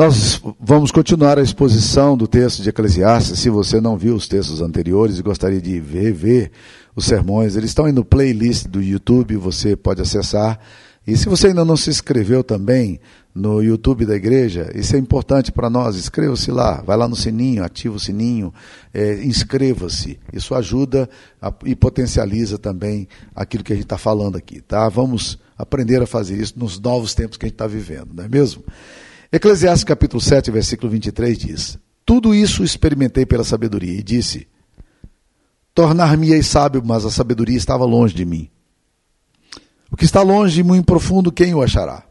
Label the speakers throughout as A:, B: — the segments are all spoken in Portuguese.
A: Nós vamos continuar a exposição do texto de Eclesiastes. Se você não viu os textos anteriores e gostaria de ver, os sermões, eles estão aí no playlist do YouTube, você pode acessar. E se você ainda não se inscreveu também no YouTube da igreja, isso é importante para nós, inscreva-se lá, vai lá no sininho, ativa o sininho, é, inscreva-se. Isso ajuda a, e potencializa também aquilo que a gente está falando aqui, tá? Vamos aprender a fazer isso nos novos tempos que a gente está vivendo, não é mesmo? Eclesiastes capítulo 7, versículo 23 diz: Tudo isso experimentei pela sabedoria e disse: Tornar-me-ei sábio, mas a sabedoria estava longe de mim. O que está longe e muito profundo, quem o achará?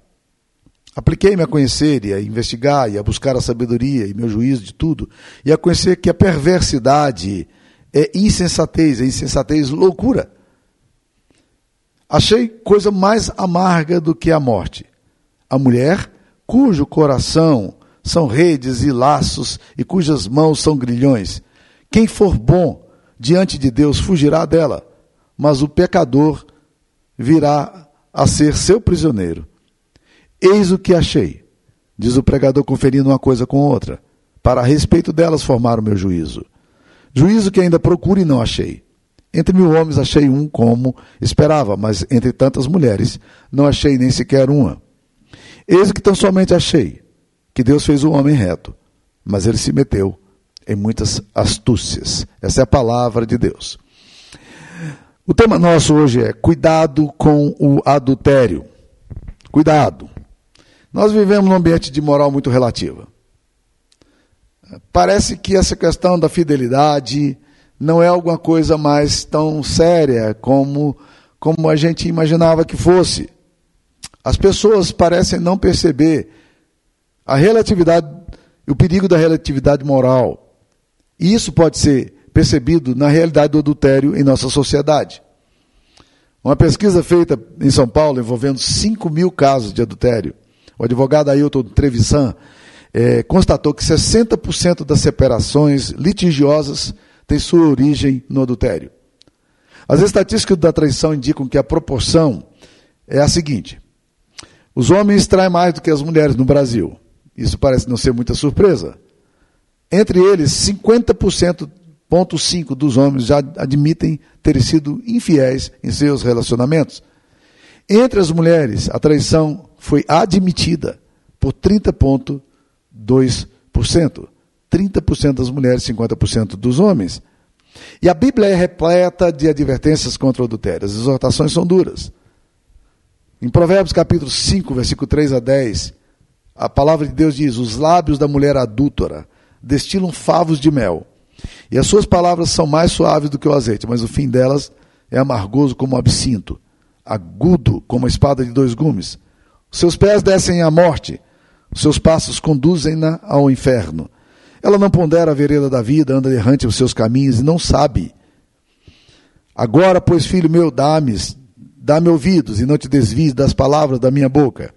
A: Apliquei-me a conhecer e a investigar e a buscar a sabedoria e meu juízo de tudo, e a conhecer que a perversidade é insensatez, é insensatez loucura. Achei coisa mais amarga do que a morte. A mulher cujo coração são redes e laços e cujas mãos são grilhões. Quem for bom diante de Deus fugirá dela, mas o pecador virá a ser seu prisioneiro. Eis o que achei, diz o pregador conferindo uma coisa com outra, para a respeito delas formar o meu juízo. Juízo que ainda procuro e não achei. Entre mil homens achei um como esperava, mas entre tantas mulheres não achei nem sequer uma. Eis que tão somente achei que Deus fez o homem reto, mas ele se meteu em muitas astúcias. Essa é a palavra de Deus. O tema nosso hoje é cuidado com o adultério. Cuidado. Nós vivemos num ambiente de moral muito relativa. Parece que essa questão da fidelidade não é alguma coisa mais tão séria como, como a gente imaginava que fosse. As pessoas parecem não perceber a relatividade, o perigo da relatividade moral. E isso pode ser percebido na realidade do adultério em nossa sociedade. Uma pesquisa feita em São Paulo envolvendo 5 mil casos de adultério, o advogado Ailton Trevisan é, constatou que 60% das separações litigiosas têm sua origem no adultério. As estatísticas da traição indicam que a proporção é a seguinte: os homens traem mais do que as mulheres no Brasil. Isso parece não ser muita surpresa. Entre eles, 50,5% dos homens já admitem ter sido infiéis em seus relacionamentos. Entre as mulheres, a traição foi admitida por 30,2%. 30% das mulheres, 50% dos homens. E a Bíblia é repleta de advertências contra adultério. As exortações são duras. Em Provérbios capítulo 5, versículo 3 a 10, a palavra de Deus diz: Os lábios da mulher adúltera destilam favos de mel, e as suas palavras são mais suaves do que o azeite, mas o fim delas é amargoso como o absinto, agudo como a espada de dois gumes. Seus pés descem à morte, seus passos conduzem-na ao inferno. Ela não pondera a vereda da vida, anda errante os seus caminhos e não sabe. Agora, pois, filho meu, dá-me Dá-me ouvidos e não te desvies das palavras da minha boca.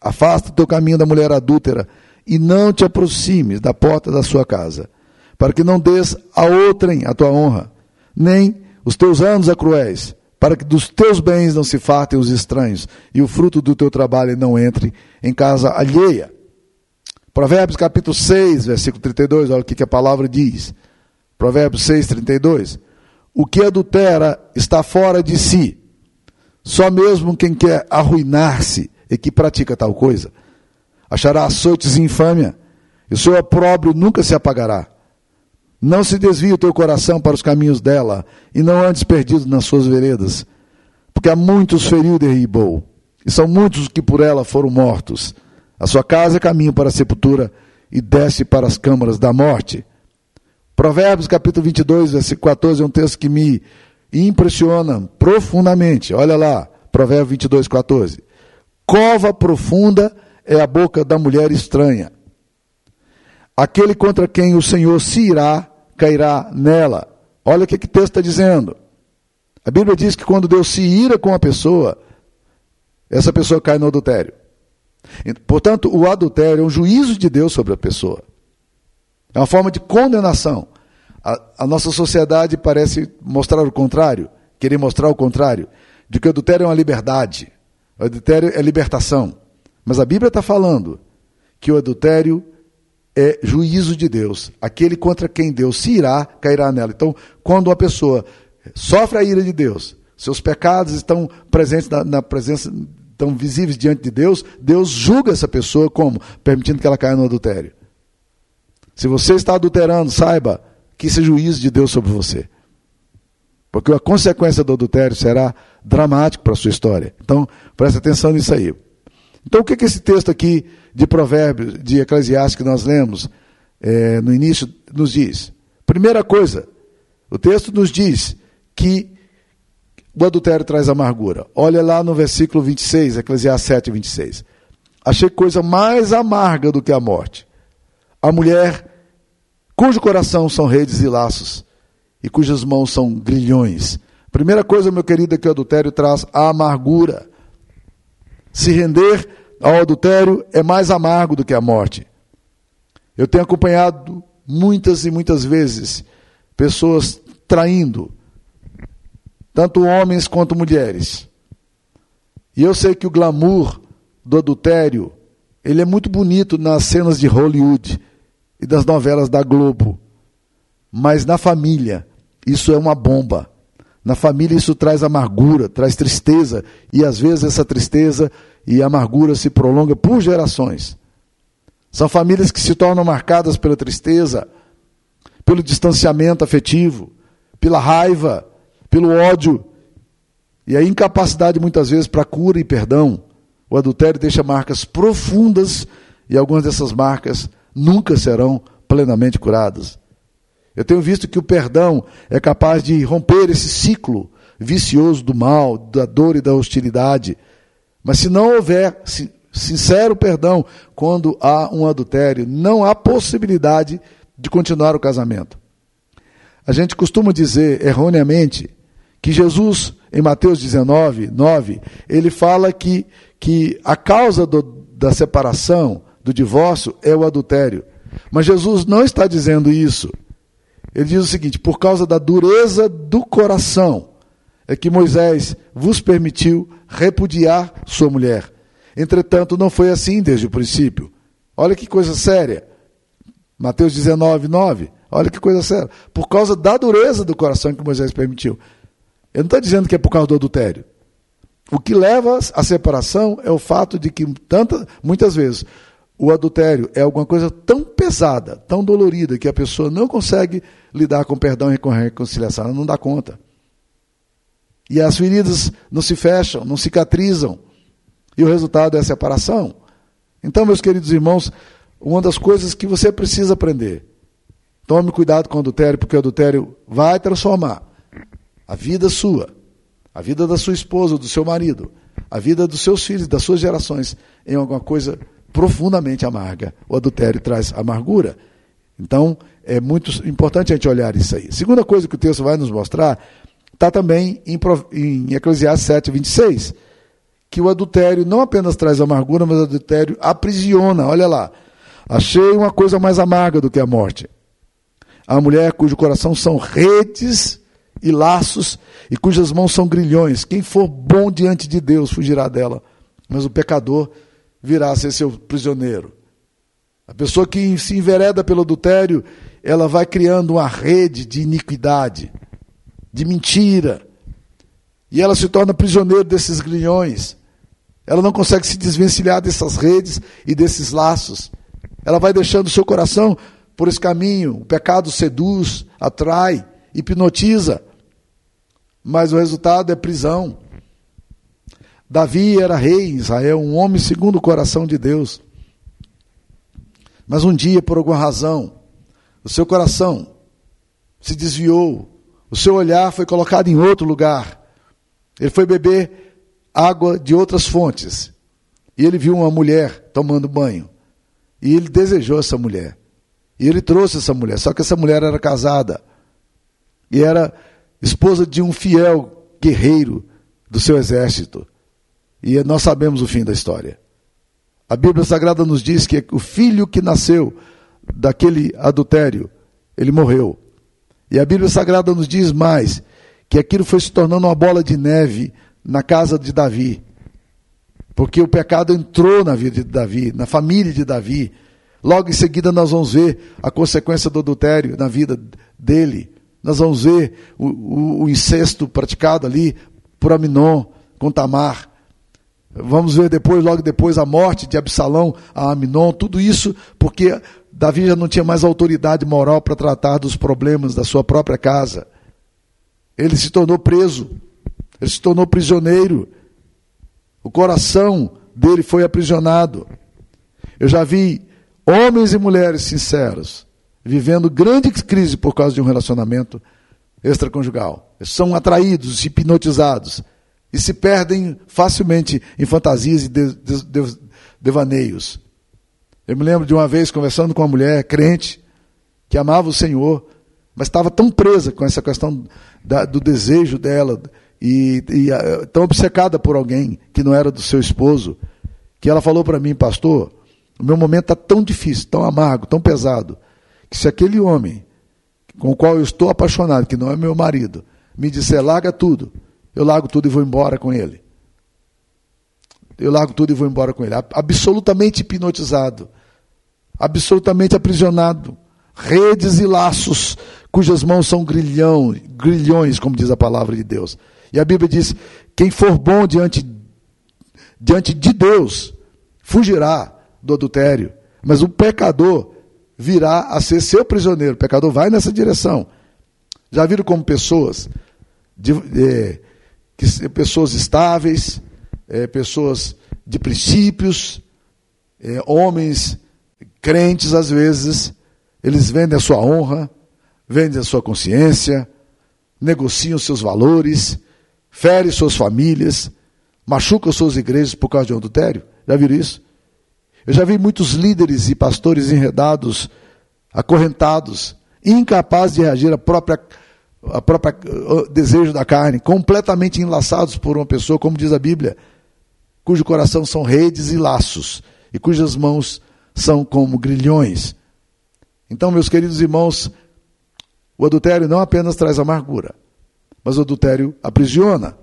A: Afasta o teu caminho da mulher adúltera e não te aproximes da porta da sua casa, para que não des a outrem a tua honra, nem os teus anos a cruéis, para que dos teus bens não se fartem os estranhos e o fruto do teu trabalho não entre em casa alheia. Provérbios capítulo 6, versículo 32, olha o que a palavra diz. Provérbios 6, 32. O que adultera está fora de si, só mesmo quem quer arruinar-se e que pratica tal coisa achará açoites e infâmia, e o seu opróbrio nunca se apagará. Não se desvie o teu coração para os caminhos dela, e não andes perdido nas suas veredas, porque há muitos feriu e derribou, e são muitos os que por ela foram mortos. A sua casa é caminho para a sepultura, e desce para as câmaras da morte. Provérbios capítulo 22, versículo 14 é um texto que me impressiona profundamente. Olha lá, Provérbio 22, 14. Cova profunda é a boca da mulher estranha. Aquele contra quem o Senhor se irá, cairá nela. Olha o que, que o texto está dizendo. A Bíblia diz que quando Deus se ira com a pessoa, essa pessoa cai no adultério. Portanto, o adultério é um juízo de Deus sobre a pessoa. É uma forma de condenação. A, a nossa sociedade parece mostrar o contrário, querer mostrar o contrário, de que o adultério é uma liberdade, o adultério é libertação. Mas a Bíblia está falando que o adultério é juízo de Deus. Aquele contra quem Deus se irá, cairá nela. Então, quando uma pessoa sofre a ira de Deus, seus pecados estão presentes na, na presença, estão visíveis diante de Deus, Deus julga essa pessoa como? Permitindo que ela caia no adultério. Se você está adulterando, saiba que é juízo de Deus sobre você. Porque a consequência do adultério será dramático para a sua história. Então, preste atenção nisso aí. Então, o que, que esse texto aqui de Provérbios, de Eclesiastes que nós lemos é, no início, nos diz? Primeira coisa, o texto nos diz que o adultério traz amargura. Olha lá no versículo 26, Eclesiastes 7, 26. Achei coisa mais amarga do que a morte. A mulher cujo coração são redes e laços, e cujas mãos são grilhões. Primeira coisa, meu querido, é que o adultério traz a amargura. Se render ao adultério é mais amargo do que a morte. Eu tenho acompanhado muitas e muitas vezes pessoas traindo, tanto homens quanto mulheres. E eu sei que o glamour do adultério, ele é muito bonito nas cenas de Hollywood e das novelas da Globo. Mas na família, isso é uma bomba. Na família, isso traz amargura, traz tristeza, e às vezes essa tristeza e amargura se prolonga por gerações. São famílias que se tornam marcadas pela tristeza, pelo distanciamento afetivo, pela raiva, pelo ódio e a incapacidade muitas vezes para cura e perdão. O adultério deixa marcas profundas e algumas dessas marcas nunca serão plenamente curadas. Eu tenho visto que o perdão é capaz de romper esse ciclo vicioso do mal, da dor e da hostilidade. Mas se não houver sincero perdão quando há um adultério, não há possibilidade de continuar o casamento. A gente costuma dizer erroneamente que Jesus, em Mateus 19, 9, ele fala que, que a causa do, da separação do divórcio é o adultério. Mas Jesus não está dizendo isso. Ele diz o seguinte: por causa da dureza do coração, é que Moisés vos permitiu repudiar sua mulher. Entretanto, não foi assim desde o princípio. Olha que coisa séria. Mateus 19, 9. Olha que coisa séria. Por causa da dureza do coração que Moisés permitiu. Ele não está dizendo que é por causa do adultério. O que leva à separação é o fato de que muitas vezes o adultério é alguma coisa tão pesada, tão dolorida, que a pessoa não consegue lidar com perdão e com reconciliação, ela não dá conta. E as feridas não se fecham, não cicatrizam, e o resultado é a separação. Então, meus queridos irmãos, uma das coisas que você precisa aprender, tome cuidado com o adultério, porque o adultério vai transformar a vida sua, a vida da sua esposa, do seu marido, a vida dos seus filhos, das suas gerações, em alguma coisa profundamente amarga. O adultério traz amargura. Então, é muito importante a gente olhar isso aí. Segunda coisa que o texto vai nos mostrar está também em, em Eclesiastes 7, 26, que o adultério não apenas traz amargura, mas o adultério aprisiona. Olha lá. Achei uma coisa mais amarga do que a morte. A mulher cujo coração são redes e laços e cujas mãos são grilhões. Quem for bom diante de Deus fugirá dela, mas o pecador virá a ser seu prisioneiro. A pessoa que se envereda pelo adultério, ela vai criando uma rede de iniquidade, de mentira. E ela se torna prisioneiro desses grilhões. Ela não consegue se desvencilhar dessas redes e desses laços. Ela vai deixando o seu coração por esse caminho. O pecado seduz, atrai, hipnotiza. Mas o resultado é prisão. Davi era rei em Israel, um homem segundo o coração de Deus. Mas um dia, por alguma razão, o seu coração se desviou, o seu olhar foi colocado em outro lugar. Ele foi beber água de outras fontes. E ele viu uma mulher tomando banho. E ele desejou essa mulher. E ele trouxe essa mulher. Só que essa mulher era casada. E era esposa de um fiel guerreiro do seu exército. E nós sabemos o fim da história. A Bíblia Sagrada nos diz que o filho que nasceu daquele adultério, ele morreu. E a Bíblia Sagrada nos diz mais que aquilo foi se tornando uma bola de neve na casa de Davi. Porque o pecado entrou na vida de Davi, na família de Davi. Logo em seguida, nós vamos ver a consequência do adultério na vida dele. Nós vamos ver o, o, o incesto praticado ali por Aminon com Tamar. Vamos ver depois, logo depois, a morte de Absalão a Aminon. Tudo isso porque Davi já não tinha mais autoridade moral para tratar dos problemas da sua própria casa. Ele se tornou preso, ele se tornou prisioneiro. O coração dele foi aprisionado. Eu já vi homens e mulheres sinceros vivendo grande crise por causa de um relacionamento extraconjugal. São atraídos, hipnotizados e se perdem facilmente em fantasias e de, de, de, devaneios. Eu me lembro de uma vez conversando com uma mulher crente que amava o Senhor, mas estava tão presa com essa questão da, do desejo dela e, e tão obcecada por alguém que não era do seu esposo, que ela falou para mim, pastor, o meu momento está tão difícil, tão amargo, tão pesado, que se aquele homem com o qual eu estou apaixonado, que não é meu marido, me disser larga tudo, eu largo tudo e vou embora com ele. Eu largo tudo e vou embora com ele. Absolutamente hipnotizado, absolutamente aprisionado, redes e laços cujas mãos são grilhão, grilhões, como diz a palavra de Deus. E a Bíblia diz: quem for bom diante, diante de Deus, fugirá do adultério. Mas o pecador virá a ser seu prisioneiro. O pecador vai nessa direção. Já viram como pessoas, de, é, que, pessoas estáveis, é, pessoas de princípios, é, homens crentes às vezes, eles vendem a sua honra, vendem a sua consciência, negociam seus valores, ferem suas famílias, machucam suas igrejas por causa de um adultério. Já viram isso? Eu já vi muitos líderes e pastores enredados, acorrentados, incapazes de reagir à própria, à própria desejo da carne, completamente enlaçados por uma pessoa, como diz a Bíblia, cujo coração são redes e laços, e cujas mãos são como grilhões. Então, meus queridos irmãos, o adultério não apenas traz amargura, mas o adultério aprisiona.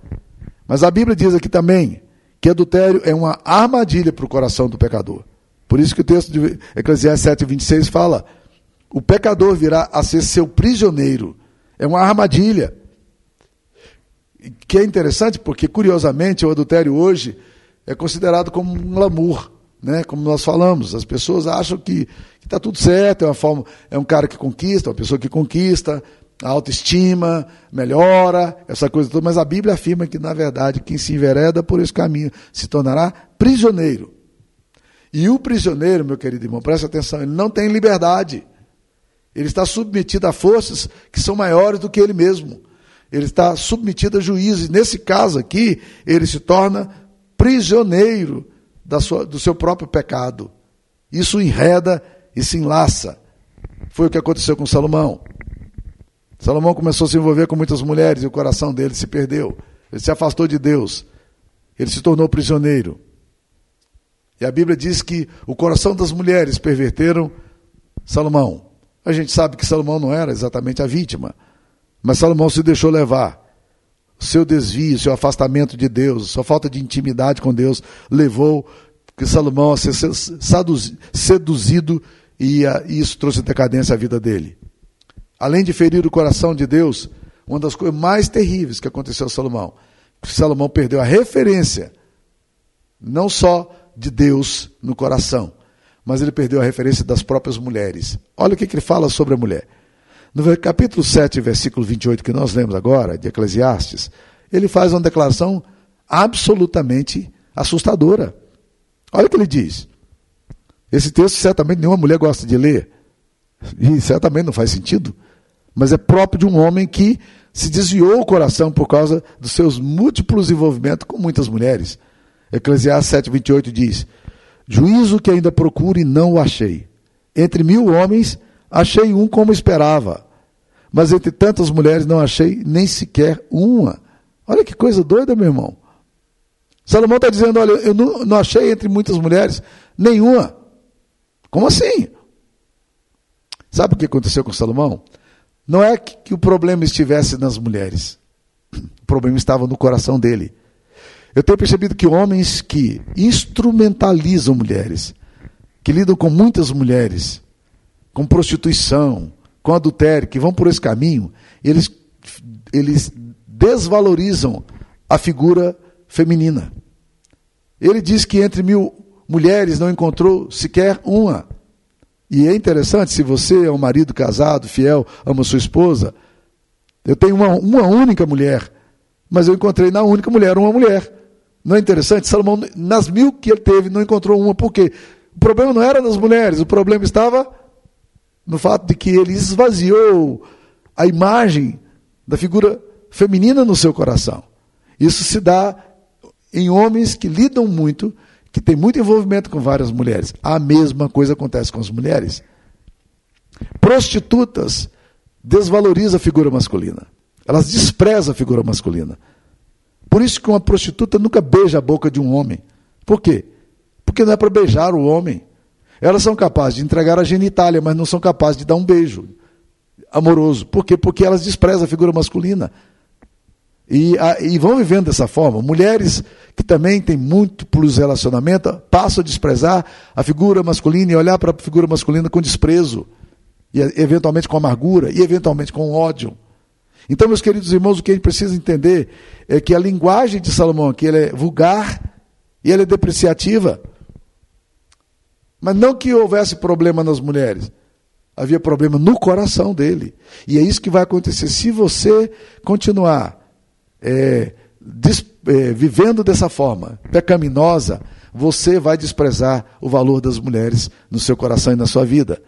A: Mas a Bíblia diz aqui também que adultério é uma armadilha para o coração do pecador. Por isso que o texto de Eclesiastes 7, 26 fala: o pecador virá a ser seu prisioneiro. É uma armadilha. Que é interessante porque, curiosamente, o adultério hoje é considerado como um glamour, né? como nós falamos. As pessoas acham que está tudo certo, é uma forma, é um cara que conquista, uma pessoa que conquista, a autoestima melhora, essa coisa toda, mas a Bíblia afirma que, na verdade, quem se envereda por esse caminho se tornará prisioneiro. E o prisioneiro, meu querido irmão, presta atenção, ele não tem liberdade. Ele está submetido a forças que são maiores do que ele mesmo. Ele está submetido a juízes. Nesse caso aqui, ele se torna prisioneiro sua, do seu próprio pecado. Isso enreda e se enlaça. Foi o que aconteceu com Salomão. Salomão começou a se envolver com muitas mulheres e o coração dele se perdeu. Ele se afastou de Deus. Ele se tornou prisioneiro. E a Bíblia diz que o coração das mulheres perverteram Salomão. A gente sabe que Salomão não era exatamente a vítima, mas Salomão se deixou levar. O seu desvio, seu afastamento de Deus, sua falta de intimidade com Deus levou que Salomão a ser seduzido e isso trouxe decadência à vida dele. Além de ferir o coração de Deus, uma das coisas mais terríveis que aconteceu a Salomão, Salomão perdeu a referência, não só de Deus no coração, mas ele perdeu a referência das próprias mulheres. Olha o que, ele fala sobre a mulher. No capítulo 7, versículo 28, que nós lemos agora, de Eclesiastes, ele faz uma declaração absolutamente assustadora. Olha o que ele diz. Esse texto certamente nenhuma mulher gosta de ler, e certamente não faz sentido, mas é próprio de um homem que se desviou o coração por causa dos seus múltiplos envolvimentos com muitas mulheres. Eclesiastes 7,28 diz: Juízo que ainda procuro e não o achei. Entre mil homens, achei um como esperava. Mas entre tantas mulheres, não achei nem sequer uma. Olha que coisa doida, meu irmão. Salomão está dizendo: Olha, eu não, não achei entre muitas mulheres nenhuma. Como assim? Sabe o que aconteceu com Salomão? Não é que, que o problema estivesse nas mulheres. O problema estava no coração dele. Eu tenho percebido que homens que instrumentalizam mulheres, que lidam com muitas mulheres, com prostituição, com adultério, que vão por esse caminho, eles, eles desvalorizam a figura feminina. Ele diz que entre mil mulheres não encontrou sequer uma. E é interessante, se você é um marido casado, fiel, ama sua esposa, eu tenho uma, uma única mulher, mas eu encontrei na única mulher uma mulher. Não é interessante? Salomão, nas mil que ele teve, não encontrou uma. Por quê? O problema não era das mulheres, o problema estava no fato de que ele esvaziou a imagem da figura feminina no seu coração. Isso se dá em homens que lidam muito, que têm muito envolvimento com várias mulheres. A mesma coisa acontece com as mulheres. Prostitutas desvalorizam a figura masculina. Elas desprezam a figura masculina. Por isso que uma prostituta nunca beija a boca de um homem. Por quê? Porque não é para beijar o homem. Elas são capazes de entregar a genitália, mas não são capazes de dar um beijo amoroso. Por quê? Porque elas desprezam a figura masculina. E, a, e vão vivendo dessa forma. Mulheres que também têm muito plus relacionamento passam a desprezar a figura masculina e olhar para a figura masculina com desprezo, e eventualmente com amargura, e eventualmente com ódio. Então, meus queridos irmãos, o que a gente precisa entender é que a linguagem de Salomão aqui é vulgar e ela é depreciativa. Mas não que houvesse problema nas mulheres, havia problema no coração dele. E é isso que vai acontecer. Se você continuar é, des, é, vivendo dessa forma, pecaminosa, você vai desprezar o valor das mulheres no seu coração e na sua vida.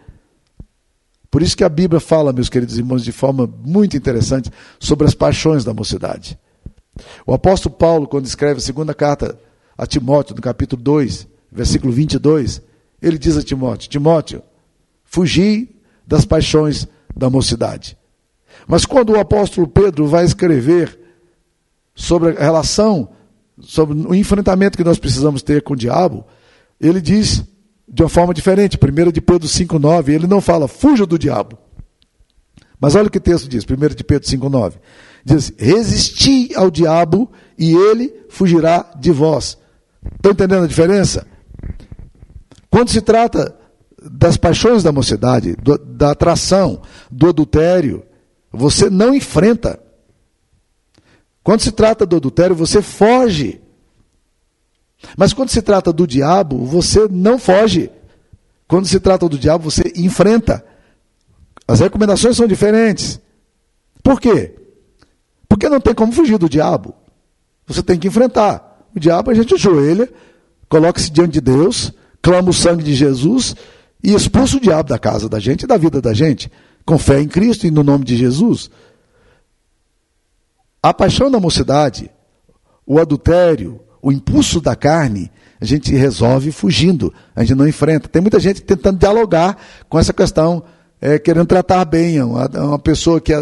A: Por isso que a Bíblia fala, meus queridos irmãos, de forma muito interessante sobre as paixões da mocidade. O apóstolo Paulo, quando escreve a segunda carta a Timóteo, no capítulo 2, versículo 22, ele diz a Timóteo: Timóteo, fugi das paixões da mocidade. Mas quando o apóstolo Pedro vai escrever sobre a relação, sobre o enfrentamento que nós precisamos ter com o diabo, ele diz de uma forma diferente. 1 de Pedro 5,9, ele não fala, fuja do diabo. Mas olha o que o texto diz, 1 de Pedro 5,9. Diz, resisti ao diabo e ele fugirá de vós. Estão entendendo a diferença? Quando se trata das paixões da mocidade, do, da atração, do adultério, você não enfrenta. Quando se trata do adultério, você foge. Mas quando se trata do diabo, você não foge. Quando se trata do diabo, você enfrenta. As recomendações são diferentes. Por quê? Porque não tem como fugir do diabo. Você tem que enfrentar. O diabo a gente ajoelha, coloca-se diante de Deus, clama o sangue de Jesus e expulsa o diabo da casa da gente e da vida da gente, com fé em Cristo e no nome de Jesus. A paixão da mocidade, o adultério, o impulso da carne, a gente resolve fugindo, a gente não enfrenta. Tem muita gente tentando dialogar com essa questão, é, querendo tratar bem uma, uma pessoa que,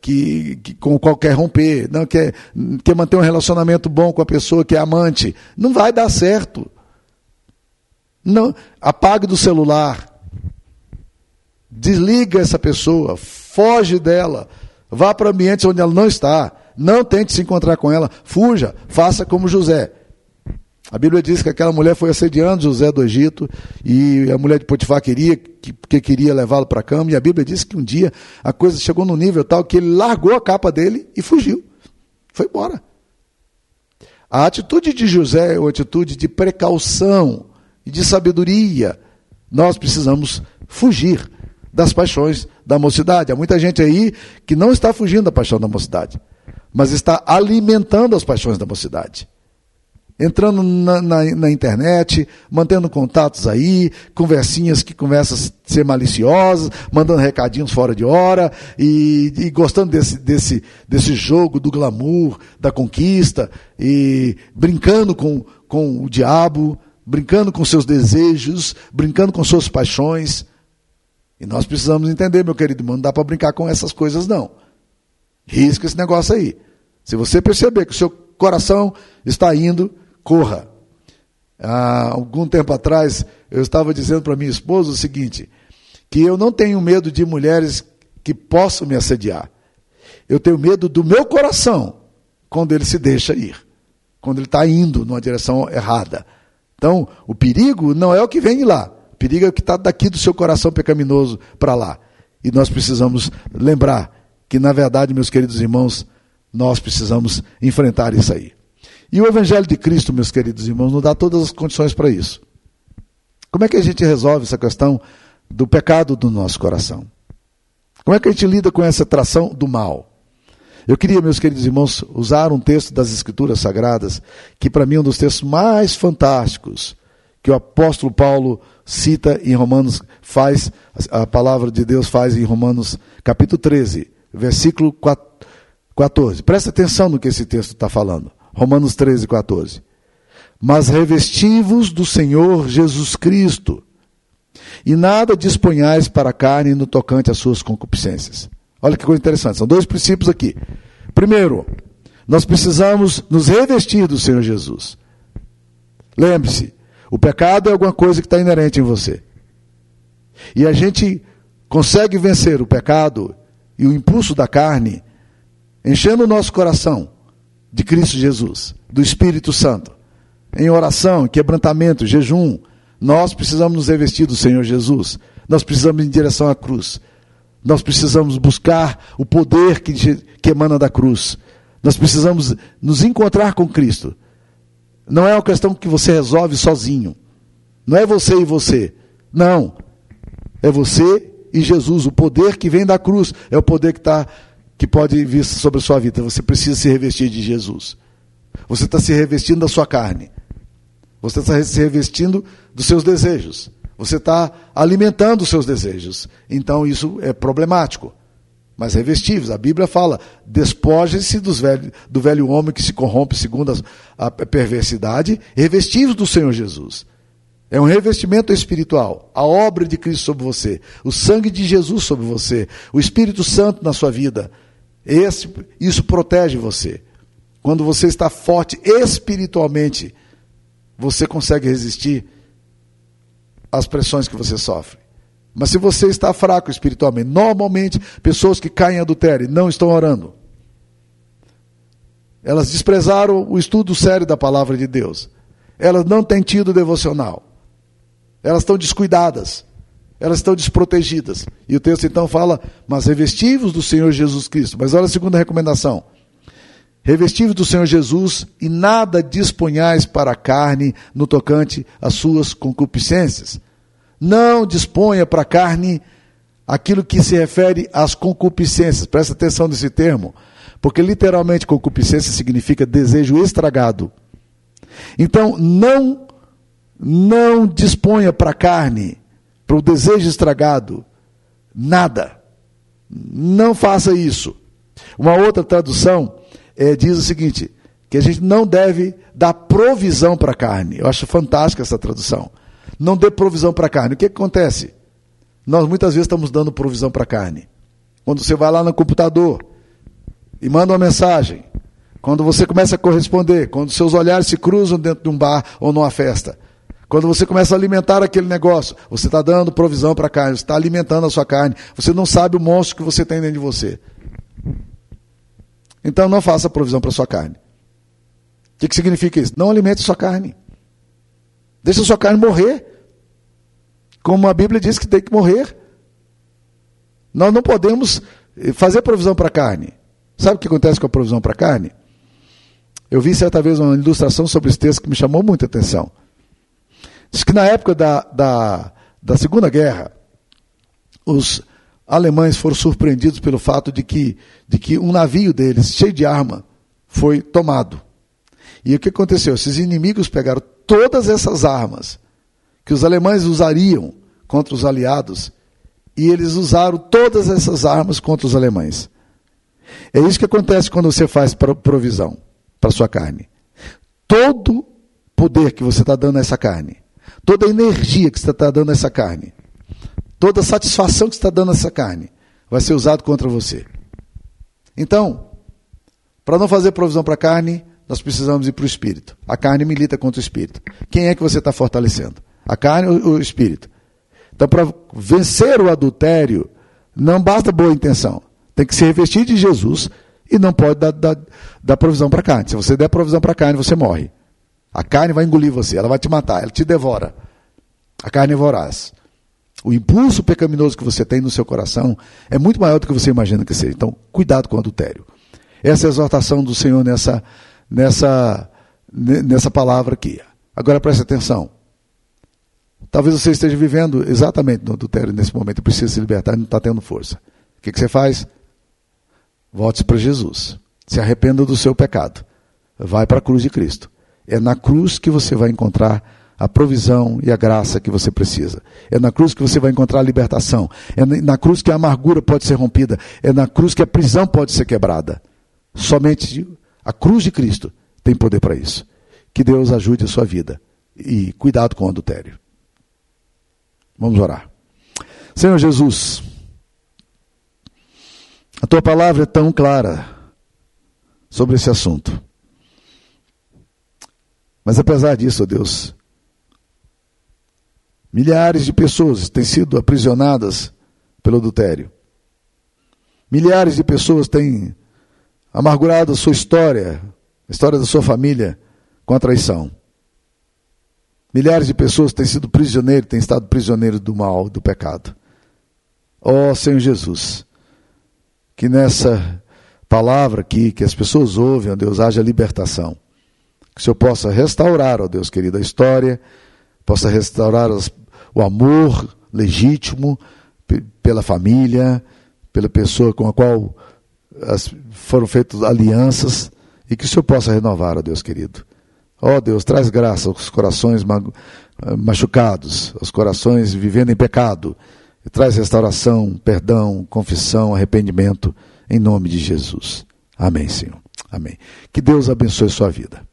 A: que, que, com qualquer romper, não quer, quer manter um relacionamento bom com a pessoa que é amante. Não vai dar certo. Não, apague do celular. Desliga essa pessoa, foge dela, vá para ambientes onde ela não está. Não tente se encontrar com ela, fuja, faça como José. A Bíblia diz que aquela mulher foi assediando José do Egito e a mulher de Potifar queria, que, que queria levá-lo para a cama. E a Bíblia diz que um dia a coisa chegou no nível tal que ele largou a capa dele e fugiu. Foi embora. A atitude de José é uma atitude de precaução e de sabedoria. Nós precisamos fugir das paixões da mocidade. Há muita gente aí que não está fugindo da paixão da mocidade, mas está alimentando as paixões da mocidade entrando na, na, na, internet, mantendo contatos aí, conversinhas que começam a ser maliciosas, mandando recadinhos fora de hora e, e gostando desse, desse, desse jogo do glamour, da conquista e brincando com, com o diabo, brincando com seus desejos, brincando com suas paixões. E nós precisamos entender, meu querido não dá para brincar com essas coisas não. Risca esse negócio aí. Se você perceber que o seu coração está indo corra. Há algum tempo atrás, eu estava dizendo para minha esposa o seguinte: que eu não tenho medo de mulheres que possam me assediar. Eu tenho medo do meu coração quando ele se deixa ir. quando ele está indo numa direção errada. Então, o perigo não é o que vem lá, o perigo é o que está daqui do seu coração pecaminoso para lá. E nós precisamos lembrar que, na verdade, meus queridos irmãos, nós precisamos enfrentar isso aí. E o Evangelho de Cristo, meus queridos irmãos, nos dá todas as condições para isso. Como é que a gente resolve essa questão do pecado do nosso coração? Como é que a gente lida com essa atração do mal? Eu queria, meus queridos irmãos, usar um texto das Escrituras Sagradas, que para mim é um dos textos mais fantásticos, que o apóstolo Paulo cita em Romanos, faz, a palavra de Deus faz em Romanos capítulo 13, versículo 14. Presta atenção no que esse texto está falando. Romanos 13, 14. Mas revestivos do Senhor Jesus Cristo, e nada disponhais para a carne no tocante às suas concupiscências. Olha que coisa interessante, são dois princípios aqui. Primeiro, nós precisamos nos revestir do Senhor Jesus. Lembre-se, o pecado é alguma coisa que está inerente em você. E a gente consegue vencer o pecado e o impulso da carne, enchendo o nosso coração de Cristo Jesus, do Espírito Santo, em oração, quebrantamento, jejum, nós precisamos nos revestir do Senhor Jesus. Nós precisamos ir em direção à cruz. Nós precisamos buscar o poder que, que emana da cruz. Nós precisamos nos encontrar com Cristo. Não é uma questão que você resolve sozinho. Não é você e você. Não. É você e Jesus. O poder que vem da cruz é o poder que, tá, que pode vir sobre a sua vida. Você precisa se revestir de Jesus. Você está se revestindo da sua carne. Você está se revestindo dos seus desejos. Você está alimentando os seus desejos. Então isso é problemático. Mas revestíveis, a Bíblia fala: despojem-se do velho homem que se corrompe segundo a, a perversidade, revestivos do Senhor Jesus. É um revestimento espiritual. A obra de Cristo sobre você, o sangue de Jesus sobre você, o Espírito Santo na sua vida. Esse, isso protege você. Quando você está forte espiritualmente, você consegue resistir às pressões que você sofre. Mas se você está fraco espiritualmente, normalmente pessoas que caem em adultério não estão orando. Elas desprezaram o estudo sério da palavra de Deus. Elas não têm tido devocional. Elas estão descuidadas. Elas estão desprotegidas. E o texto então fala, mas revestivos do Senhor Jesus Cristo. Mas olha a segunda recomendação revestivos do Senhor Jesus e nada disponhais para a carne no tocante às suas concupiscências. Não disponha para a carne aquilo que se refere às concupiscências. Presta atenção nesse termo, porque literalmente concupiscência significa desejo estragado. Então, não não disponha para a carne, para o desejo estragado, nada. Não faça isso. Uma outra tradução é, diz o seguinte: que a gente não deve dar provisão para a carne. Eu acho fantástica essa tradução. Não dê provisão para a carne. O que, que acontece? Nós muitas vezes estamos dando provisão para a carne. Quando você vai lá no computador e manda uma mensagem, quando você começa a corresponder, quando seus olhares se cruzam dentro de um bar ou numa festa, quando você começa a alimentar aquele negócio, você está dando provisão para a carne, você está alimentando a sua carne, você não sabe o monstro que você tem dentro de você. Então não faça provisão para sua carne. O que, que significa isso? Não alimente sua carne. Deixa sua carne morrer. Como a Bíblia diz que tem que morrer. Nós não podemos eh, fazer provisão para a carne. Sabe o que acontece com a provisão para a carne? Eu vi certa vez uma ilustração sobre esse texto que me chamou muita atenção. Diz que na época da, da, da Segunda Guerra, os alemães foram surpreendidos pelo fato de que, de que um navio deles, cheio de arma, foi tomado. E o que aconteceu? Esses inimigos pegaram todas essas armas que os alemães usariam contra os aliados e eles usaram todas essas armas contra os alemães. É isso que acontece quando você faz provisão para sua carne. Todo poder que você está dando a essa carne, toda energia que você está dando a essa carne, toda a satisfação que está dando essa carne vai ser usado contra você. Então, para não fazer provisão para a carne, nós precisamos ir para o espírito. A carne milita contra o espírito. Quem é que você está fortalecendo? A carne ou o espírito? Então, para vencer o adultério, não basta boa intenção. Tem que se revestir de Jesus e não pode dar, dar, dar provisão para a carne. Se você der provisão para a carne, você morre. A carne vai engolir você, ela vai te matar, ela te devora. A carne é voraz. O impulso pecaminoso que você tem no seu coração é muito maior do que você imagina que seja. Então, cuidado com o adultério. Essa é a exortação do Senhor nessa, nessa, nessa palavra aqui. Agora preste atenção. Talvez você esteja vivendo exatamente no adultério nesse momento e precisa se libertar e não está tendo força. O que, que você faz? Volte para Jesus. Se arrependa do seu pecado. Vai para a cruz de Cristo. É na cruz que você vai encontrar a provisão e a graça que você precisa. É na cruz que você vai encontrar a libertação. É na cruz que a amargura pode ser rompida. É na cruz que a prisão pode ser quebrada. Somente a cruz de Cristo tem poder para isso. Que Deus ajude a sua vida. E cuidado com o adultério. Vamos orar. Senhor Jesus, a tua palavra é tão clara sobre esse assunto. Mas apesar disso, ó Deus, milhares de pessoas têm sido aprisionadas pelo adultério. Milhares de pessoas têm amargurado a sua história, a história da sua família, com a traição. Milhares de pessoas têm sido prisioneiros, têm estado prisioneiros do mal, do pecado. Ó oh, Senhor Jesus, que nessa palavra aqui, que as pessoas ouvem, ó Deus, haja libertação. Que o Senhor possa restaurar, ó Deus querido, a história, possa restaurar as, o amor legítimo pela família, pela pessoa com a qual as, foram feitas alianças, e que o Senhor possa renovar, ó Deus querido. Ó Deus, traz graça aos corações machucados, aos corações vivendo em pecado, e traz restauração, perdão, confissão, arrependimento, em nome de Jesus. Amém, Senhor. Amém. Que Deus abençoe sua vida.